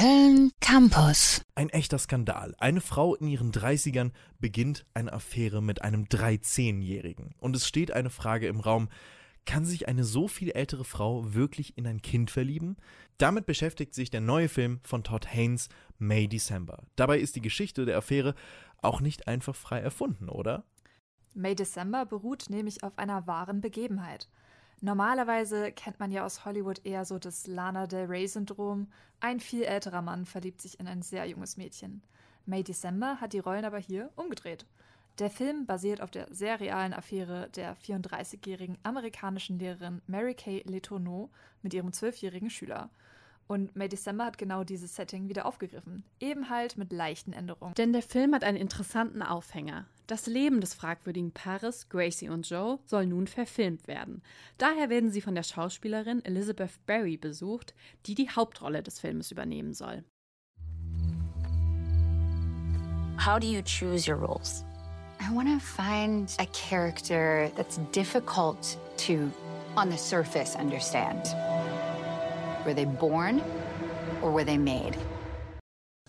Köln Campus. Ein echter Skandal. Eine Frau in ihren 30ern beginnt eine Affäre mit einem 13-Jährigen. Und es steht eine Frage im Raum, kann sich eine so viel ältere Frau wirklich in ein Kind verlieben? Damit beschäftigt sich der neue Film von Todd Haynes, May December. Dabei ist die Geschichte der Affäre auch nicht einfach frei erfunden, oder? May December beruht nämlich auf einer wahren Begebenheit. Normalerweise kennt man ja aus Hollywood eher so das Lana Del Rey-Syndrom. Ein viel älterer Mann verliebt sich in ein sehr junges Mädchen. May December hat die Rollen aber hier umgedreht. Der Film basiert auf der sehr realen Affäre der 34-jährigen amerikanischen Lehrerin Mary Kay Letourneau mit ihrem 12-jährigen Schüler. Und May December hat genau dieses Setting wieder aufgegriffen. Eben halt mit leichten Änderungen. Denn der Film hat einen interessanten Aufhänger. Das Leben des fragwürdigen Paares, Gracie und Joe, soll nun verfilmt werden. Daher werden sie von der Schauspielerin Elizabeth Berry besucht, die die Hauptrolle des Filmes übernehmen soll. How do you choose your roles? I want to find a character that's difficult to, on the surface, understand. Were they born or were they made?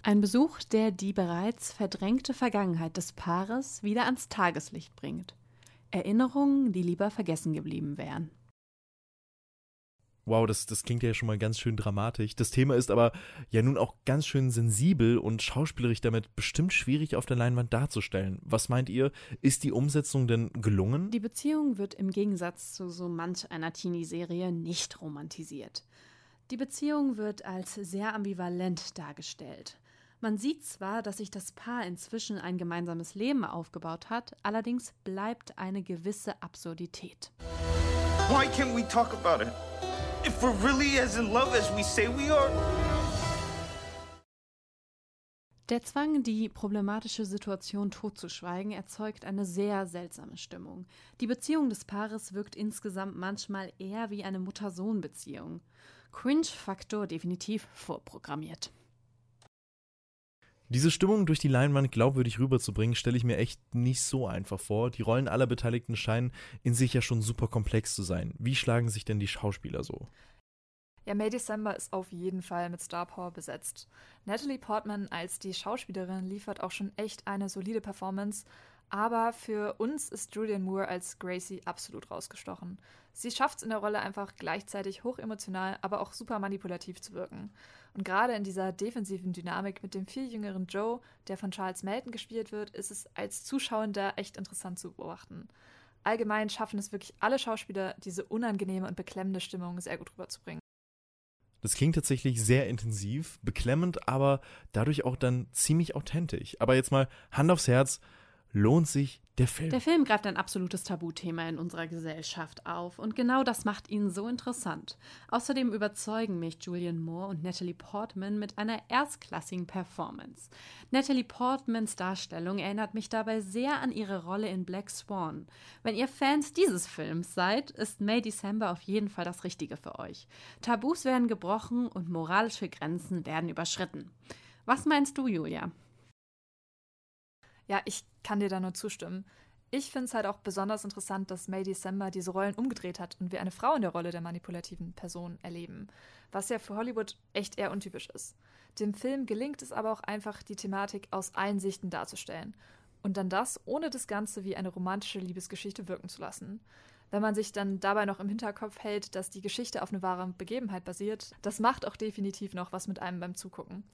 Ein Besuch, der die bereits verdrängte Vergangenheit des Paares wieder ans Tageslicht bringt. Erinnerungen, die lieber vergessen geblieben wären. Wow, das, das klingt ja schon mal ganz schön dramatisch. Das Thema ist aber ja nun auch ganz schön sensibel und schauspielerisch damit bestimmt schwierig auf der Leinwand darzustellen. Was meint ihr? Ist die Umsetzung denn gelungen? Die Beziehung wird im Gegensatz zu so manch einer Teenie-Serie nicht romantisiert. Die Beziehung wird als sehr ambivalent dargestellt. Man sieht zwar, dass sich das Paar inzwischen ein gemeinsames Leben aufgebaut hat, allerdings bleibt eine gewisse Absurdität. Why can't we talk about it? If we're really as in love as we say we are. Der Zwang, die problematische Situation totzuschweigen, erzeugt eine sehr seltsame Stimmung. Die Beziehung des Paares wirkt insgesamt manchmal eher wie eine Mutter-Sohn-Beziehung. Cringe-Faktor definitiv vorprogrammiert. Diese Stimmung durch die Leinwand glaubwürdig rüberzubringen, stelle ich mir echt nicht so einfach vor. Die Rollen aller Beteiligten scheinen in sich ja schon super komplex zu sein. Wie schlagen sich denn die Schauspieler so? Ja, May December ist auf jeden Fall mit Star Power besetzt. Natalie Portman als die Schauspielerin liefert auch schon echt eine solide Performance, aber für uns ist Julian Moore als Gracie absolut rausgestochen. Sie schafft es in der Rolle einfach gleichzeitig hochemotional, aber auch super manipulativ zu wirken. Und gerade in dieser defensiven Dynamik mit dem viel jüngeren Joe, der von Charles Melton gespielt wird, ist es als Zuschauender echt interessant zu beobachten. Allgemein schaffen es wirklich alle Schauspieler, diese unangenehme und beklemmende Stimmung sehr gut rüberzubringen. Das klingt tatsächlich sehr intensiv, beklemmend, aber dadurch auch dann ziemlich authentisch. Aber jetzt mal Hand aufs Herz, lohnt sich der Film. Der Film greift ein absolutes Tabuthema in unserer Gesellschaft auf und genau das macht ihn so interessant. Außerdem überzeugen mich Julian Moore und Natalie Portman mit einer erstklassigen Performance. Natalie Portmans Darstellung erinnert mich dabei sehr an ihre Rolle in Black Swan. Wenn ihr Fans dieses Films seid, ist May December auf jeden Fall das Richtige für euch. Tabus werden gebrochen und moralische Grenzen werden überschritten. Was meinst du, Julia? Ja, ich kann dir da nur zustimmen. Ich finde es halt auch besonders interessant, dass May December diese Rollen umgedreht hat und wir eine Frau in der Rolle der manipulativen Person erleben, was ja für Hollywood echt eher untypisch ist. Dem Film gelingt es aber auch einfach, die Thematik aus allen Sichten darzustellen und dann das, ohne das Ganze wie eine romantische Liebesgeschichte wirken zu lassen. Wenn man sich dann dabei noch im Hinterkopf hält, dass die Geschichte auf eine wahre Begebenheit basiert, das macht auch definitiv noch was mit einem beim Zugucken.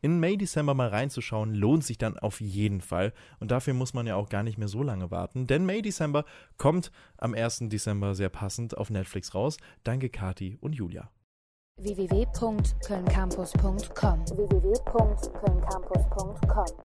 In May December mal reinzuschauen, lohnt sich dann auf jeden Fall. Und dafür muss man ja auch gar nicht mehr so lange warten, denn May December kommt am 1. Dezember sehr passend auf Netflix raus. Danke Kati und Julia www.kölncampus.com www